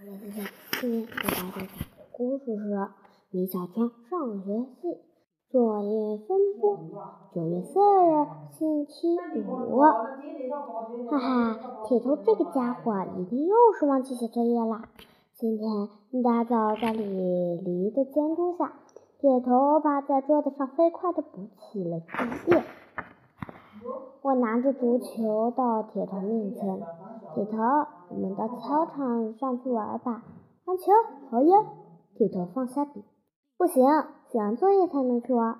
我是小今天给大家讲的故事是《米小圈上学记》作业分拨。九月四日，星期五。哈哈，铁头这个家伙一定又是忘记写作业了。今天一大早，在李黎的监督下，铁头趴在桌子上飞快地补起了作业。我拿着足球到铁头面前，铁头，我们到操场上去玩吧。篮球，好呀。铁头放下笔，不行，写完作业才能去玩。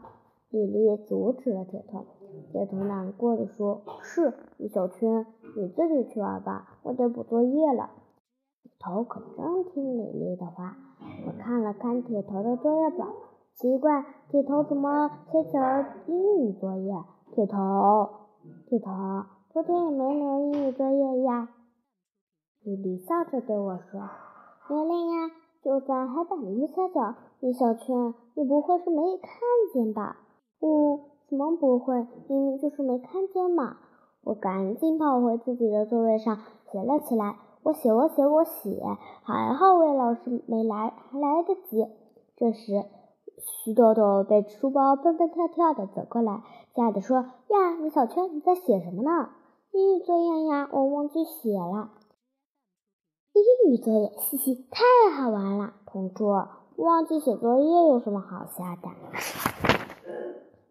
李丽阻止了铁头。铁头难过的说：“是，李小圈，你自己去玩吧，我得补作业了。”铁头可真听李丽的话。我看了看铁头的作业本，奇怪，铁头怎么写起了英语作业？铁头。铁头，昨天也没留英语作业呀。李黎笑着对我说：“玲玲呀，就在黑板的右下角。”米小圈，你不会是没看见吧？不，怎么不会？明明就是没看见嘛！我赶紧跑回自己的座位上写了起来。我写，我写，我写，还好魏老师没来，还来得及。这时。徐豆豆背着书包蹦蹦跳跳的走过来，惊讶的说：“呀，米小圈，你在写什么呢？英语作业呀，我忘记写了。英语作业，嘻嘻，太好玩了。同桌，忘记写作业有什么好笑的？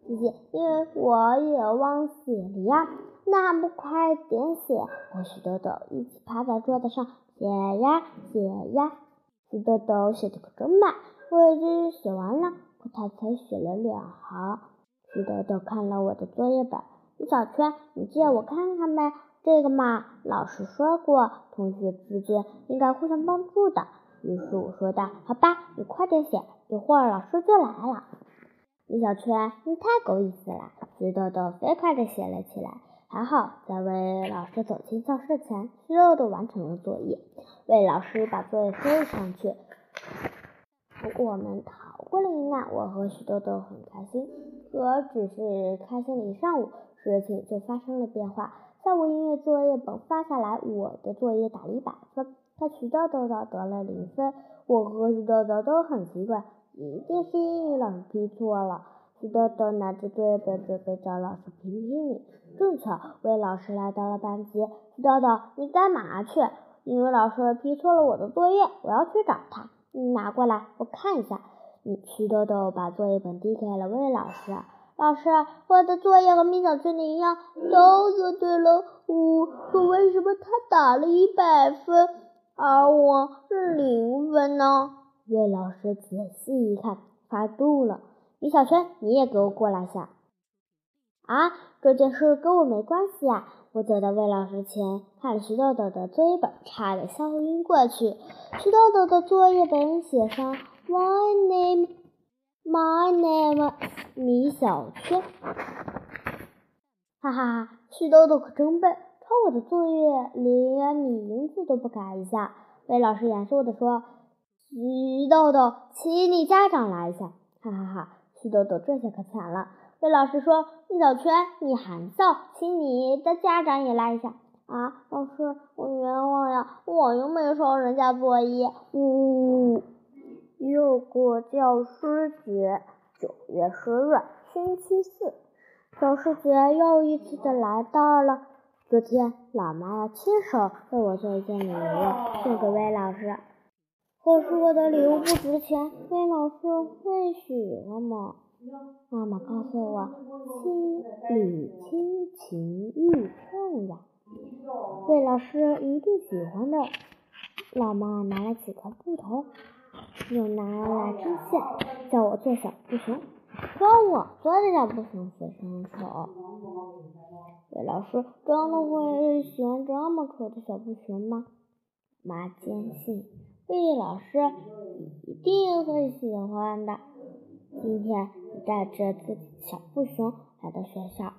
嘻嘻，因为我也忘写了呀。那不快点写？和徐豆豆一起趴在桌子上写呀写呀。徐豆豆写的可真慢。”我已经写完了，可他才写了两行。徐豆豆看了我的作业本，米小圈，你借我看看呗。这个嘛，老师说过，同学之间应该互相帮助的。于是我说道：“好吧，你快点写，一会儿老师就来了。”米小圈，你太够意思了。徐豆豆飞快地写了起来。还好，在魏老师走进教室前，徐豆豆完成了作业。魏老师把作业收了上去。我们逃过了一难，我和徐豆豆很开心。可只是开心了一上午，事情就发生了变化。下午音乐作业本发下来，我的作业打了一百分，他徐豆豆的得了零分。我和徐豆豆都很奇怪，一定是英语老师批错了。徐豆豆拿着作业本准备找老师评评理，正巧魏老师来到了班级。徐豆豆，你干嘛去？英语老师批错了我的作业，我要去找他。你拿过来，我看一下。你徐豆豆把作业本递给了魏老师。老师，我的作业和米小圈的一样，都做对了。呜，可为什么他打了一百分，而我是零分呢？魏老师仔细一看，发怒了。米小圈，你也给我过来下。啊，这件事跟我没关系呀。我走到魏老师前，看了徐豆豆的作业本，差点笑晕过去。徐豆豆的作业本写上 “My name, my name”，is 米小圈。哈哈哈，徐豆豆可真笨，抄我的作业连名字都不改一下。魏老师严肃地说：“徐豆豆，请你家长来一下。”哈哈哈，徐豆豆这下可惨了。魏老师说：“米小圈，你含笑，请你的家长也来一下。”啊，老师，我冤枉呀，我又没抄人家作业。呜呜呜，又过教师节，九月十日，星期四，教师节又一次的来到了。昨天，老妈要亲手为我做一件礼物送给魏老师，可是我的礼物不值钱，魏老师会喜欢吗？妈妈告诉我，亲礼亲情意重呀，魏老师一定喜欢的。老妈拿了几块布头，又拿来针线，叫我做小布熊。可我做的小布熊非常丑。魏老师真的会喜欢这么丑的小布熊吗？妈坚信，魏老师一定会喜欢的。今天你带着自己小布熊来到学校。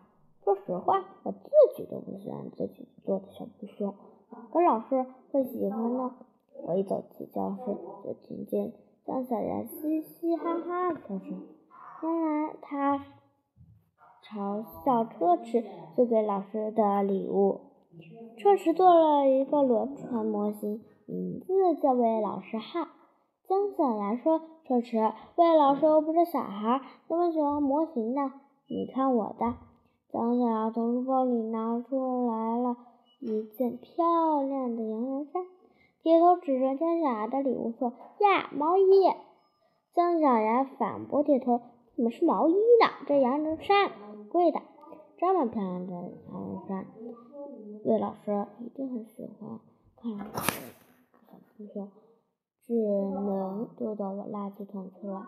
说实话，我自己都不喜欢自己做的小布熊，哪个老师会喜欢呢？我一走进教室，就听见张小牙嘻嘻哈哈的笑声。原来他嘲笑车迟送给老师的礼物。车迟做了一个轮船模型，名字叫魏老师号。姜小牙说：“这时，魏老师又不是小孩，那么喜欢模型呢。你看我的。”姜小牙从书包里拿出来了一件漂亮的羊绒衫，铁头指着姜小牙的礼物说：“呀，毛衣！”姜小牙反驳铁头：“怎么是毛衣呢？这羊绒衫贵的，这么漂亮的羊绒衫，魏老师一定很喜欢。”看来小不熊只能丢到我垃圾桶去了。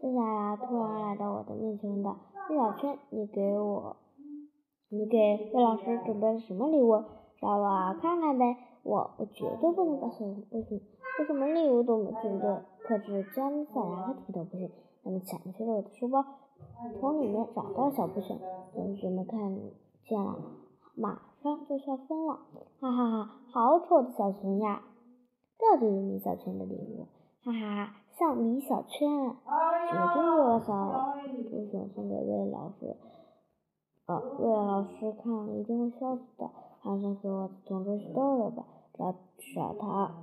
姜小牙突然来到我的面前，问道：“魏小圈，你给我，你给魏老师准备了什么礼物？让我看看呗。”我我绝对不能告诉不行，我什么礼物都没准备。可是姜小牙和铁头不行，他们抢去了我的书包，从里面找到小布熊。同学们看见了，马上就笑疯了，哈哈哈！好丑的小熊呀！这就是米小圈的礼物，哈哈哈！像米小圈，绝对是我小布熊送给魏老师。呃，魏老师看了一定会笑死的，还是给我的同桌许豆豆吧？只要至少他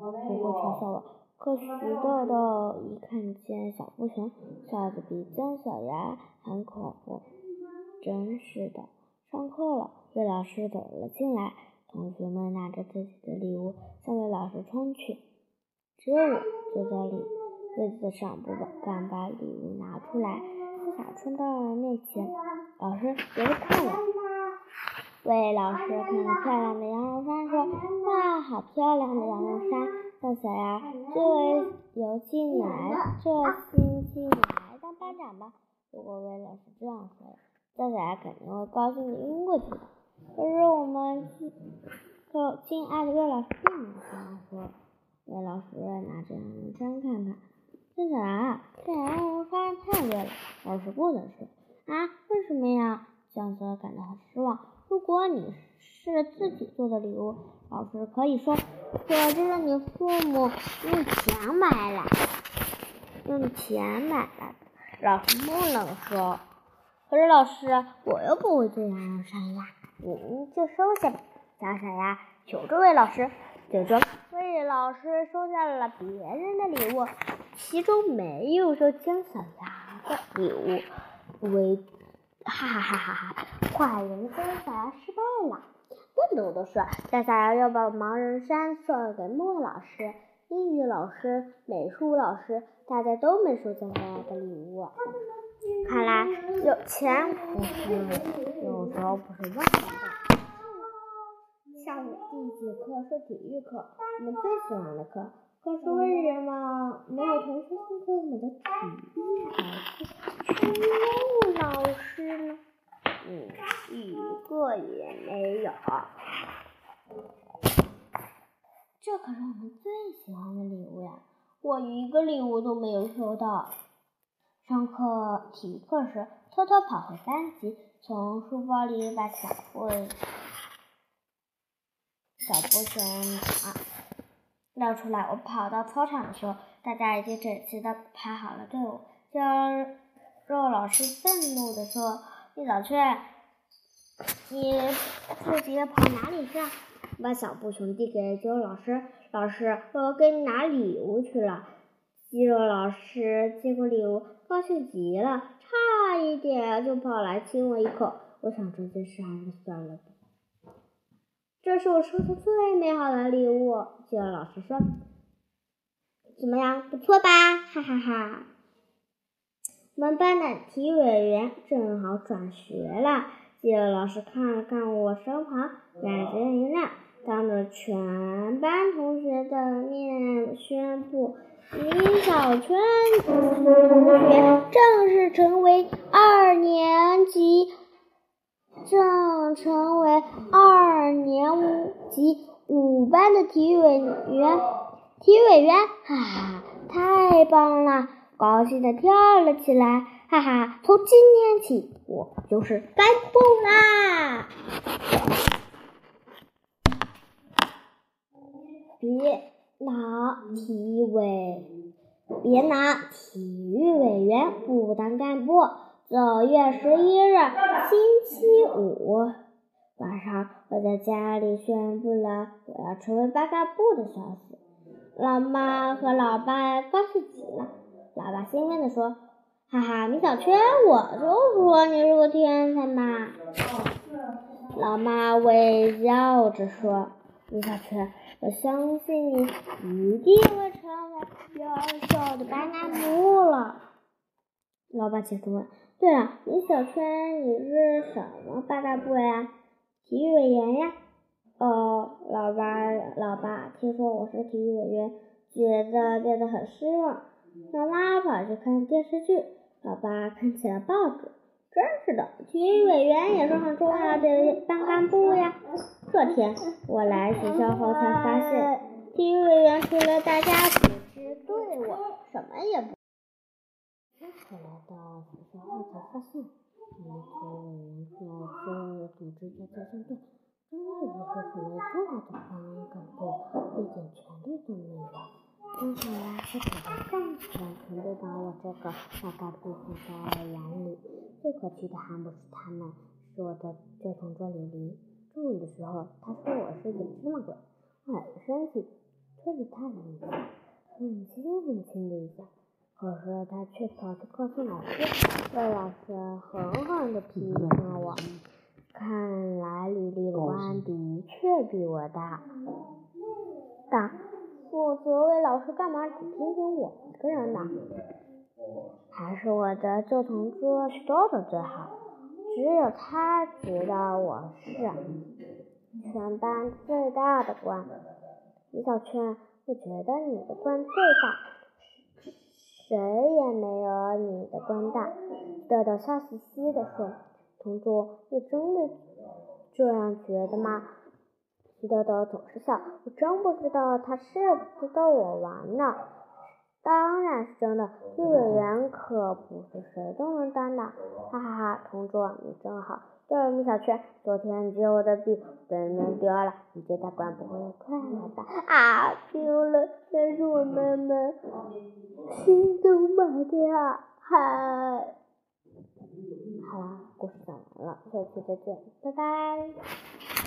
不会嘲笑我。可徐豆豆一看见小布熊，笑得比姜小牙还恐怖。真是的，上课了，魏老师走了进来，同学们拿着自己的礼物向魏老师冲去，只有我坐在里位子上，不敢把礼物拿出来，不想冲到面前。老师，别看了。魏老师看着漂亮的羊绒衫，说：“哇，好漂亮的羊绒衫！姜小牙，这游戏你来，这星期你来当班长吧。”如果魏老师这样说，姜小牙肯定会高兴的晕过去的。可是我们可亲爱的魏老师并没有这样说。魏老师拿着羊绒衫看看，姜小牙，这羊绒衫太贵了，老师不能说。啊，为什么呀？姜小牙感到很你是自己做的礼物，老师可以说这是你父母用钱买来，用钱买来的。老师不能说。可是老师，我又不会做羊绒衫呀，您就收下吧。姜小牙求着魏老师，最终魏老师收下了别人的礼物，其中没有收姜小牙的礼物。为哈哈哈哈哈！坏人姜小牙失败了。更多的是，姜小牙要把盲人山送给莫老师、英语老师、美术老师，大家都没收姜小牙的礼物。看来有钱不是有时候不是万能的。下午第一节课是体育课，我们最喜欢的课。可是为什么没有同学送给我们的体育老师？老师呢？嗯，一个也没有。这可是我们最喜欢的礼物呀！我一个礼物都没有收到。上课体育课时，偷偷跑回班级，从书包里把小布小布熊拿。亮出来！我跑到操场的时候，大家已经整齐的排好了队伍。教肉老师愤怒的说：“你早去，你自己跑哪里去？”我把小布熊递给肌肉老师。老师，我给你拿礼物去了。肌肉老师接过礼物，高兴极了，差一点就跑来亲我一口。我想这件事还是算了吧。这是我收的最美好的礼物，记得老师说，怎么样，不错吧？哈哈哈！我们班的体育委员正好转学了，记得老师看了看我身旁，眼睛一亮，当着全班同学的面宣布，李小圈同学正式成为二年级。正成为二年级五班的体育委员，体育委员，哈哈，太棒了！高兴的跳了起来，哈哈！从今天起，我就是干部啦！别拿体委，别拿体育委员不当干部。九月十一日，星期五，晚上，我在家里宣布了我要成为八嘎布的消息，老妈和老爸高兴极了。老爸兴奋地说：“哈哈，米小圈，我就说你是个天才嘛！”老妈微笑着说：“米小圈，我相信你一定会成为优秀的班干部了。”老爸接着问：“对了，米小圈，你是什么八大部呀？体育委员呀？”“哦，老爸，老爸，听说我是体育委员，觉得变得很失望。”老妈跑去看电视剧，老爸看起了报纸。真是的，体育委员也是很重要的班干部呀。这天我来学校后才发现，体育委员除了大家组织队伍，什么也不。我来到学校后才发现，体育委员主要是组织的，真的不会成为重要的班干部，一点权利都没有。看起来是体育上完全不把我这个大干部放在了眼里。最可气的还不是他们，是我的旧同桌李黎。中午的时候，他说我是个芝麻鬼，我很生气，推了他一下，很轻很轻的一下。可是他却跑去告诉老师，让老师狠狠地批评了我。看来李丽的官的确比我大，大。我责为老师干嘛只听听我一个人呢？还是我的旧同桌豆豆最好，只有他知道我是全班最大的官。李小圈，我觉得你的官最大，谁也没有你的官大。豆豆笑嘻嘻地说：“同桌，你真的这样觉得吗？”皮豆豆总是笑，我真不知道他是不是逗我玩呢。当然是真的，幼儿园可不是谁都能当的。哈哈哈，同桌你真好。对了，米小圈，昨天借我的笔被弄丢了，你觉得官不会快乐吧？啊，丢了，那是我妈妈新都买的呀。嗨，好啦，故事讲完了，下期再见，拜拜。